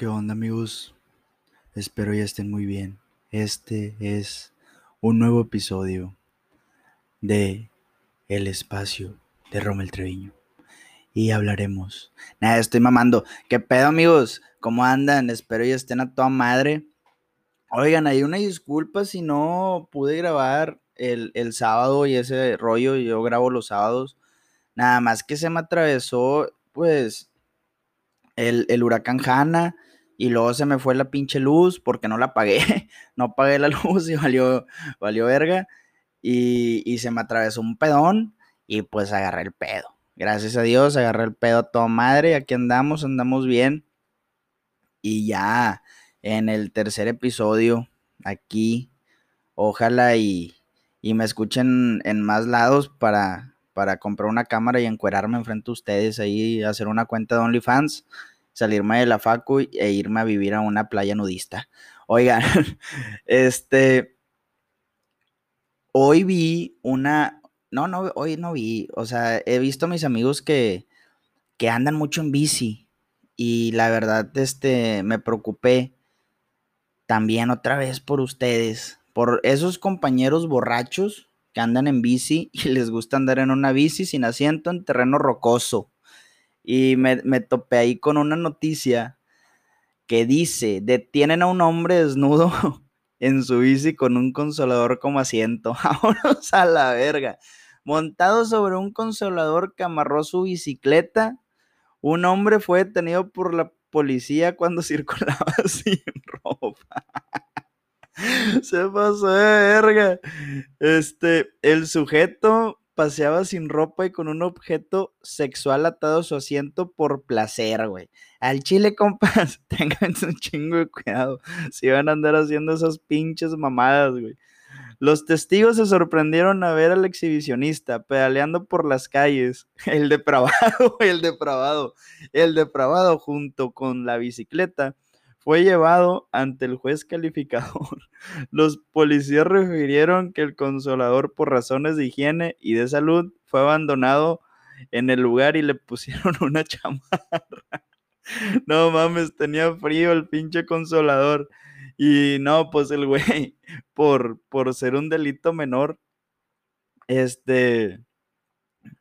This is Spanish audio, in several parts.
¿Qué onda amigos? Espero ya estén muy bien. Este es un nuevo episodio de El espacio de Rommel Treviño. Y hablaremos. Nada, estoy mamando. ¿Qué pedo amigos? ¿Cómo andan? Espero ya estén a toda madre. Oigan, hay una disculpa si no pude grabar el, el sábado y ese rollo. Yo grabo los sábados. Nada más que se me atravesó, pues, el, el huracán Hanna y luego se me fue la pinche luz porque no la pagué. no pagué la luz y valió, valió verga. Y, y, se me atravesó un pedón y pues agarré el pedo. Gracias a Dios, agarré el pedo a toda madre. Aquí andamos, andamos bien. Y ya en el tercer episodio, aquí, ojalá y, y me escuchen en más lados para, para comprar una cámara y encuerarme enfrente de ustedes ahí, hacer una cuenta de OnlyFans salirme de la facu e irme a vivir a una playa nudista. Oigan, este, hoy vi una, no, no, hoy no vi, o sea, he visto a mis amigos que, que andan mucho en bici y la verdad, este, me preocupé también otra vez por ustedes, por esos compañeros borrachos que andan en bici y les gusta andar en una bici sin asiento en terreno rocoso y me, topé ahí con una noticia que dice, detienen a un hombre desnudo en su bici con un consolador como asiento. Vámonos a la verga. Montado sobre un consolador que amarró su bicicleta, un hombre fue detenido por la policía cuando circulaba sin ropa. Se pasó de verga. Este, el sujeto paseaba sin ropa y con un objeto sexual atado a su asiento por placer, güey. Al chile, compas, tengan un chingo de cuidado si van a andar haciendo esas pinches mamadas, güey. Los testigos se sorprendieron a ver al exhibicionista pedaleando por las calles. El depravado, el depravado, el depravado junto con la bicicleta fue llevado ante el juez calificador. Los policías refirieron que el consolador por razones de higiene y de salud fue abandonado en el lugar y le pusieron una chamarra. No mames, tenía frío el pinche consolador. Y no, pues el güey, por, por ser un delito menor, este,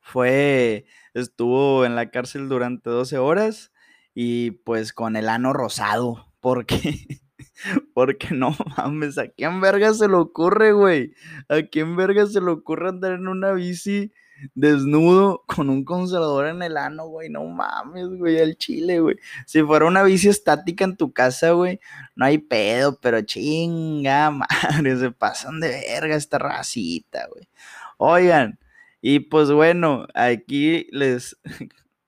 fue, estuvo en la cárcel durante 12 horas y pues con el ano rosado, porque, porque no mames, ¿a quién verga se le ocurre, güey? ¿A quién verga se le ocurre andar en una bici desnudo con un consolador en el ano, güey? No mames, güey, al chile, güey. Si fuera una bici estática en tu casa, güey, no hay pedo, pero chinga, madre, se pasan de verga esta racita, güey. Oigan, y pues bueno, aquí les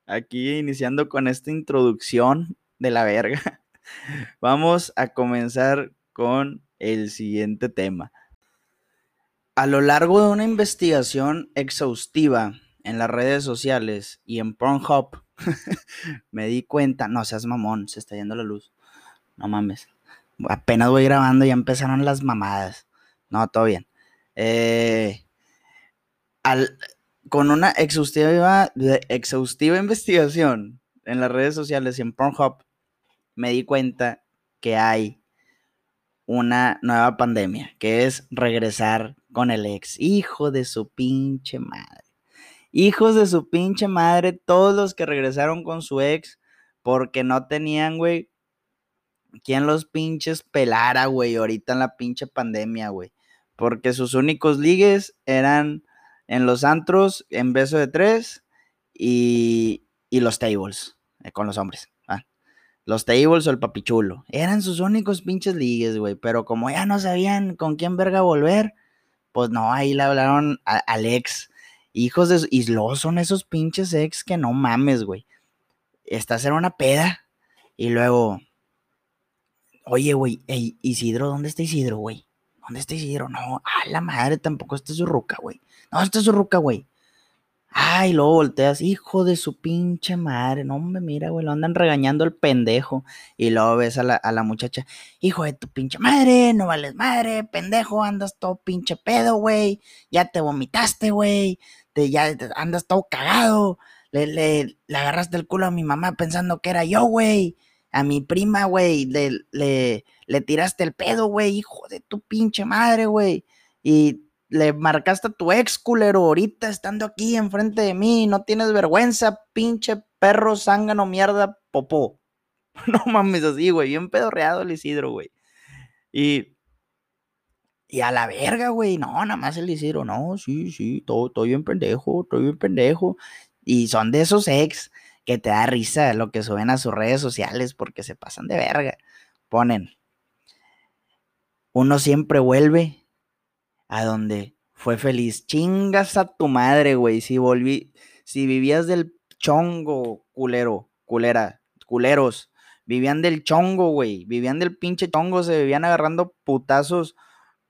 aquí iniciando con esta introducción de la verga, vamos a comenzar con el siguiente tema. A lo largo de una investigación exhaustiva en las redes sociales y en Pornhub, me di cuenta, no seas mamón, se está yendo la luz. No mames. Apenas voy grabando y ya empezaron las mamadas. No, todo bien. Eh, al, con una exhaustiva, exhaustiva investigación en las redes sociales y en Pornhub, me di cuenta que hay una nueva pandemia, que es regresar con el ex. Hijo de su pinche madre. Hijos de su pinche madre, todos los que regresaron con su ex porque no tenían, güey, quien los pinches pelara, güey, ahorita en la pinche pandemia, güey. Porque sus únicos ligues eran en los antros en beso de tres y, y los tables eh, con los hombres. Los tables o el papichulo. Eran sus únicos pinches ligues, güey. Pero como ya no sabían con quién verga volver, pues no, ahí le hablaron al ex. Hijos de... Y son esos pinches ex que no mames, güey. Estás en una peda y luego... Oye, güey, Isidro, ¿dónde está Isidro, güey? ¿Dónde está Isidro? No, a la madre, tampoco está su ruca, güey. No, está su ruca, güey. Ay, luego volteas, hijo de su pinche madre. No, me mira, güey, lo andan regañando el pendejo. Y luego ves a la, a la muchacha, hijo de tu pinche madre, no vales madre, pendejo, andas todo pinche pedo, güey. Ya te vomitaste, güey. Te, ya andas todo cagado. Le, le, le agarraste el culo a mi mamá pensando que era yo, güey. a mi prima, güey, le, le, le tiraste el pedo, güey, hijo de tu pinche madre, güey. Y le marcaste a tu ex culero ahorita estando aquí enfrente de mí, no tienes vergüenza, pinche perro, zángano, mierda, popó. No mames así, güey, bien pedorreado el Isidro, güey. Y, y a la verga, güey, no, nada más el Isidro, no, sí, sí, todo, estoy bien pendejo, estoy bien pendejo. Y son de esos ex que te da risa lo que suben a sus redes sociales porque se pasan de verga. Ponen, uno siempre vuelve a donde fue feliz. Chingas a tu madre, güey. Si volví, si vivías del chongo, culero, culera, culeros, vivían del chongo, güey. Vivían del pinche chongo, se vivían agarrando putazos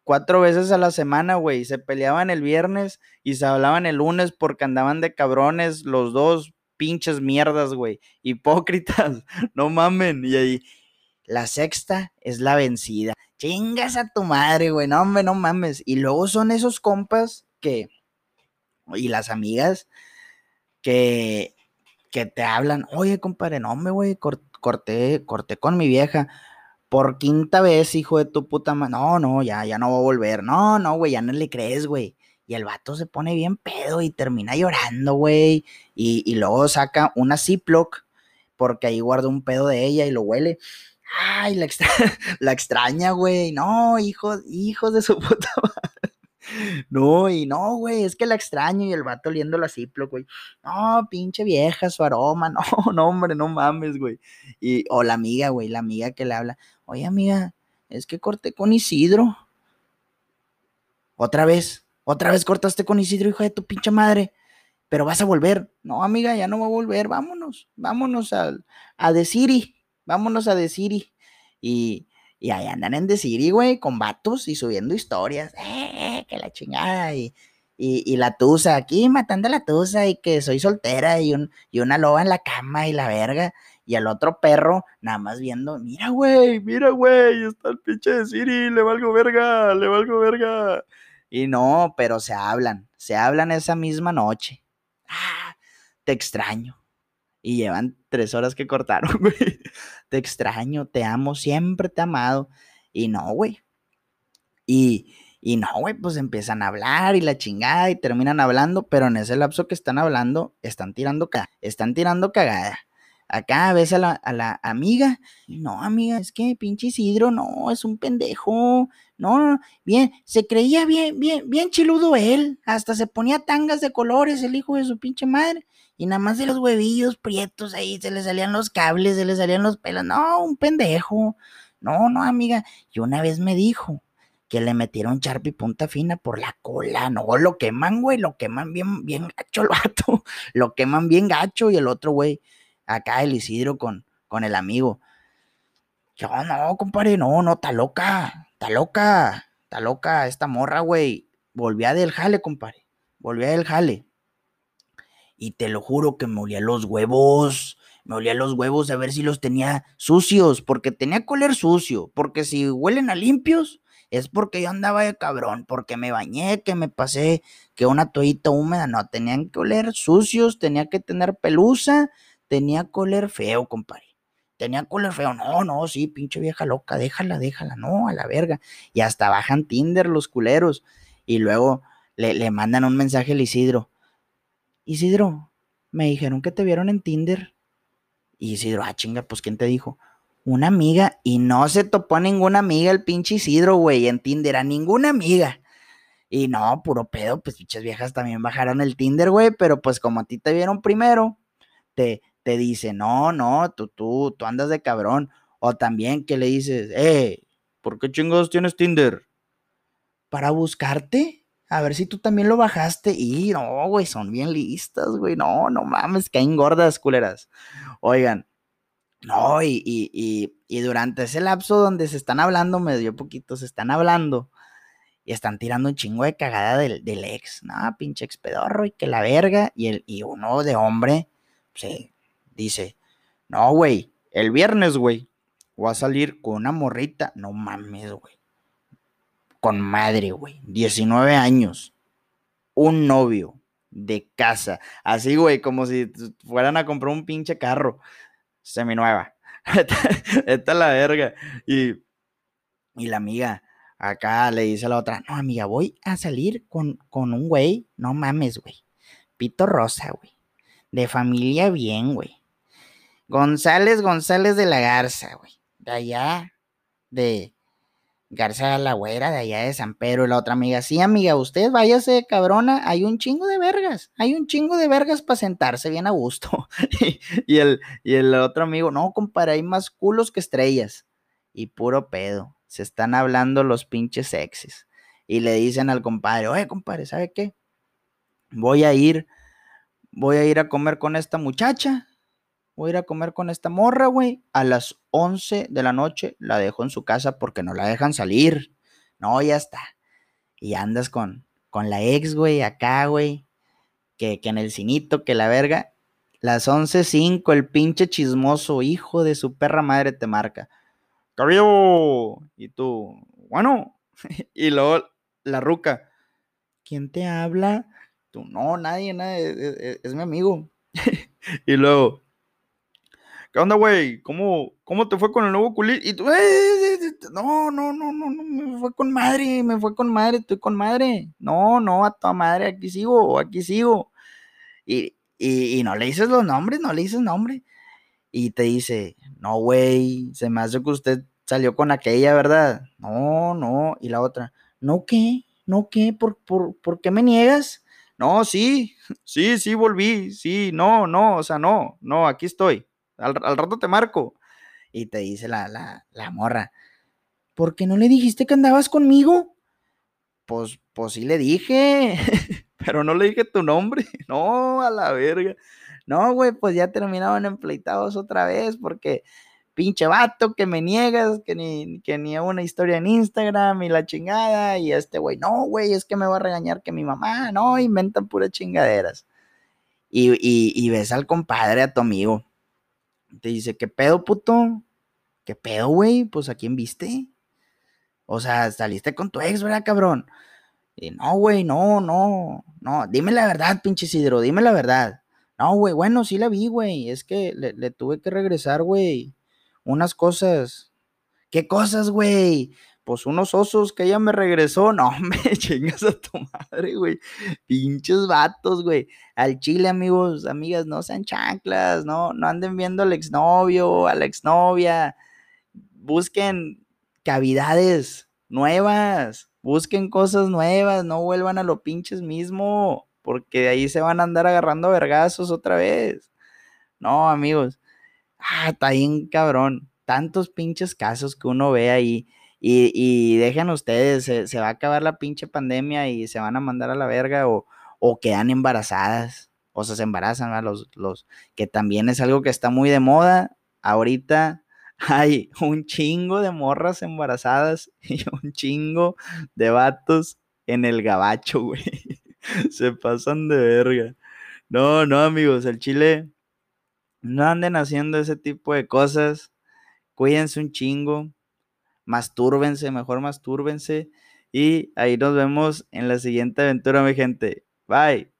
cuatro veces a la semana, güey. Se peleaban el viernes y se hablaban el lunes porque andaban de cabrones los dos pinches mierdas, güey. Hipócritas, no mamen. Y ahí, la sexta es la vencida. Chingas a tu madre, güey. No, hombre, no mames. Y luego son esos compas que, y las amigas que, que te hablan, oye, compadre, no, me güey, corté, corté con mi vieja por quinta vez, hijo de tu puta madre. No, no, ya, ya no va a volver. No, no, güey, ya no le crees, güey. Y el vato se pone bien pedo y termina llorando, güey. Y, y, luego saca una Ziploc porque ahí guarda un pedo de ella y lo huele. Ay, la, extraña, güey. No, hijo, hijo de su puta madre. No, y no, güey, es que la extraño y el vato oliendo la Ziploc, güey. No, pinche vieja, su aroma. No, no, hombre, no mames, güey. Y, o la amiga, güey, la amiga que le habla. Oye, amiga, es que corté con Isidro. Otra vez, otra vez cortaste con Isidro, hijo de tu pinche madre. Pero vas a volver. No, amiga, ya no va a volver. Vámonos, vámonos a, a The City. Vámonos a City. Y, y ahí andan en City, güey, con vatos y subiendo historias. Eh, que la chingada. Y, y, la tusa, aquí matando a la tusa y que soy soltera y, un, y una loba en la cama y la verga. Y al otro perro, nada más viendo, mira, güey, mira, güey, está el pinche de Siri, le valgo verga, le valgo verga. Y no, pero se hablan, se hablan esa misma noche. Ah, te extraño. Y llevan tres horas que cortaron, güey. Te extraño, te amo, siempre te he amado. Y no, güey. Y, y no, güey, pues empiezan a hablar y la chingada y terminan hablando, pero en ese lapso que están hablando, están tirando, están tirando cagada. Acá ves a la, a la amiga, no, amiga, es que pinche Isidro, no, es un pendejo, no, bien, se creía bien, bien, bien chiludo él, hasta se ponía tangas de colores el hijo de su pinche madre, y nada más de los huevillos prietos ahí, se le salían los cables, se le salían los pelos, no, un pendejo, no, no, amiga, y una vez me dijo que le metieron charpi punta fina por la cola, no, lo queman, güey, lo queman bien, bien gacho el vato, lo queman bien gacho, y el otro, güey, acá el Isidro con, con el amigo. Yo, no, compadre, no, no, está loca, está loca, está loca esta morra, güey. Volvía del jale, compadre, volvía del jale. Y te lo juro que me olía los huevos, me olía los huevos a ver si los tenía sucios, porque tenía que oler sucio, porque si huelen a limpios, es porque yo andaba de cabrón, porque me bañé, que me pasé, que una toallita húmeda, no, tenían que oler sucios, tenía que tener pelusa, tenía coler feo, compadre. Tenía coler feo. No, no, sí, pinche vieja loca, déjala, déjala, no, a la verga. Y hasta bajan Tinder los culeros. Y luego le, le mandan un mensaje al Isidro. Isidro, me dijeron que te vieron en Tinder. Isidro, ah, chinga, pues ¿quién te dijo? Una amiga. Y no se topó a ninguna amiga el pinche Isidro, güey, en Tinder, a ninguna amiga. Y no, puro pedo, pues pinches viejas también bajaron el Tinder, güey, pero pues como a ti te vieron primero, te, te dice, no, no, tú, tú, tú andas de cabrón. O también que le dices, eh, ¿por qué chingados tienes Tinder? Para buscarte, a ver si tú también lo bajaste. Y no, güey, son bien listas, güey. No, no mames, caen gordas, culeras. Oigan, no, y, y, y, durante ese lapso donde se están hablando, medio poquito, se están hablando y están tirando un chingo de cagada del, del ex, no, pinche ex pedorro y que la verga, y, el, y uno de hombre, sí, dice, no, güey, el viernes, güey, voy a salir con una morrita. No mames, güey. Con madre, güey. 19 años. Un novio de casa. Así, güey, como si fueran a comprar un pinche carro. Seminueva. esta la verga. Y, y la amiga acá le dice a la otra, no, amiga, voy a salir con, con un güey, no mames, güey. Pito Rosa, güey. De familia bien, güey. González González de la Garza, güey. De allá, de Garza la Güera, de allá de San Pedro. Y la otra amiga, sí, amiga, usted váyase, cabrona. Hay un chingo de vergas. Hay un chingo de vergas para sentarse bien a gusto. y, el, y el otro amigo, no, compadre, hay más culos que estrellas. Y puro pedo. Se están hablando los pinches sexys. Y le dicen al compadre, oye, compadre, ¿sabe qué? Voy a ir, voy a ir a comer con esta muchacha voy a ir a comer con esta morra, güey. A las 11 de la noche la dejo en su casa porque no la dejan salir. No, ya está. Y andas con, con la ex, güey, acá, güey. Que, que en el cinito, que la verga. Las 11.05, el pinche chismoso hijo de su perra madre te marca. Cabello. Y tú, bueno. y luego la ruca. ¿Quién te habla? Tú, no, nadie, nadie, es, es mi amigo. y luego, ¿Qué onda, güey? ¿Cómo, ¿Cómo te fue con el nuevo culito? Y tú, eh, eh, eh, no, no, no, no, no, me fue con madre, me fue con madre, estoy con madre. No, no, a toda madre, aquí sigo, aquí sigo. Y, y, y no le dices los nombres, no le dices nombre. Y te dice, no, güey, se me hace que usted salió con aquella, ¿verdad? No, no. Y la otra, ¿no qué? ¿No qué? ¿Por, por, ¿por qué me niegas? No, sí, sí, sí, volví, sí, no, no, o sea, no, no, aquí estoy. Al, rato te marco. Y te dice la, la, la morra, ¿por qué no le dijiste que andabas conmigo? Pues, pues sí le dije, pero no le dije tu nombre. No, a la verga. No, güey, pues ya terminaban empleitados otra vez porque pinche vato que me niegas, que ni, que ni una historia en Instagram y la chingada. Y este güey, no, güey, es que me va a regañar que mi mamá, no, inventan puras chingaderas. Y, y, y ves al compadre, a tu amigo, te dice, ¿qué pedo, puto? ¿Qué pedo, güey? Pues a quién viste. O sea, saliste con tu ex, ¿verdad, cabrón? Y no, güey, no, no, no. Dime la verdad, pinche Isidro, dime la verdad. No, güey, bueno, sí la vi, güey. Es que le, le tuve que regresar, güey. Unas cosas. ¿Qué cosas, güey? Pues unos osos que ella me regresó. No, me chingas a tu madre, güey. Pinches vatos, güey. Al chile, amigos, amigas, no sean chanclas, no, no anden viendo al exnovio, a la exnovia. Busquen cavidades nuevas, busquen cosas nuevas, no vuelvan a lo pinches mismo, porque de ahí se van a andar agarrando vergazos otra vez. No, amigos. Ah, está bien cabrón. Tantos pinches casos que uno ve ahí y, dejen ustedes, se, va a acabar la pinche pandemia y se van a mandar a la verga o, quedan embarazadas, o se embarazan, Los, los, que también es algo que está muy de moda. Ahorita hay un chingo de morras embarazadas y un chingo de vatos en el gabacho, güey. Se pasan de verga. No, no, amigos, el chile, no anden haciendo ese tipo de cosas. Cuídense un chingo mastúrbense, mejor mastúrbense. Y ahí nos vemos en la siguiente aventura, mi gente. Bye.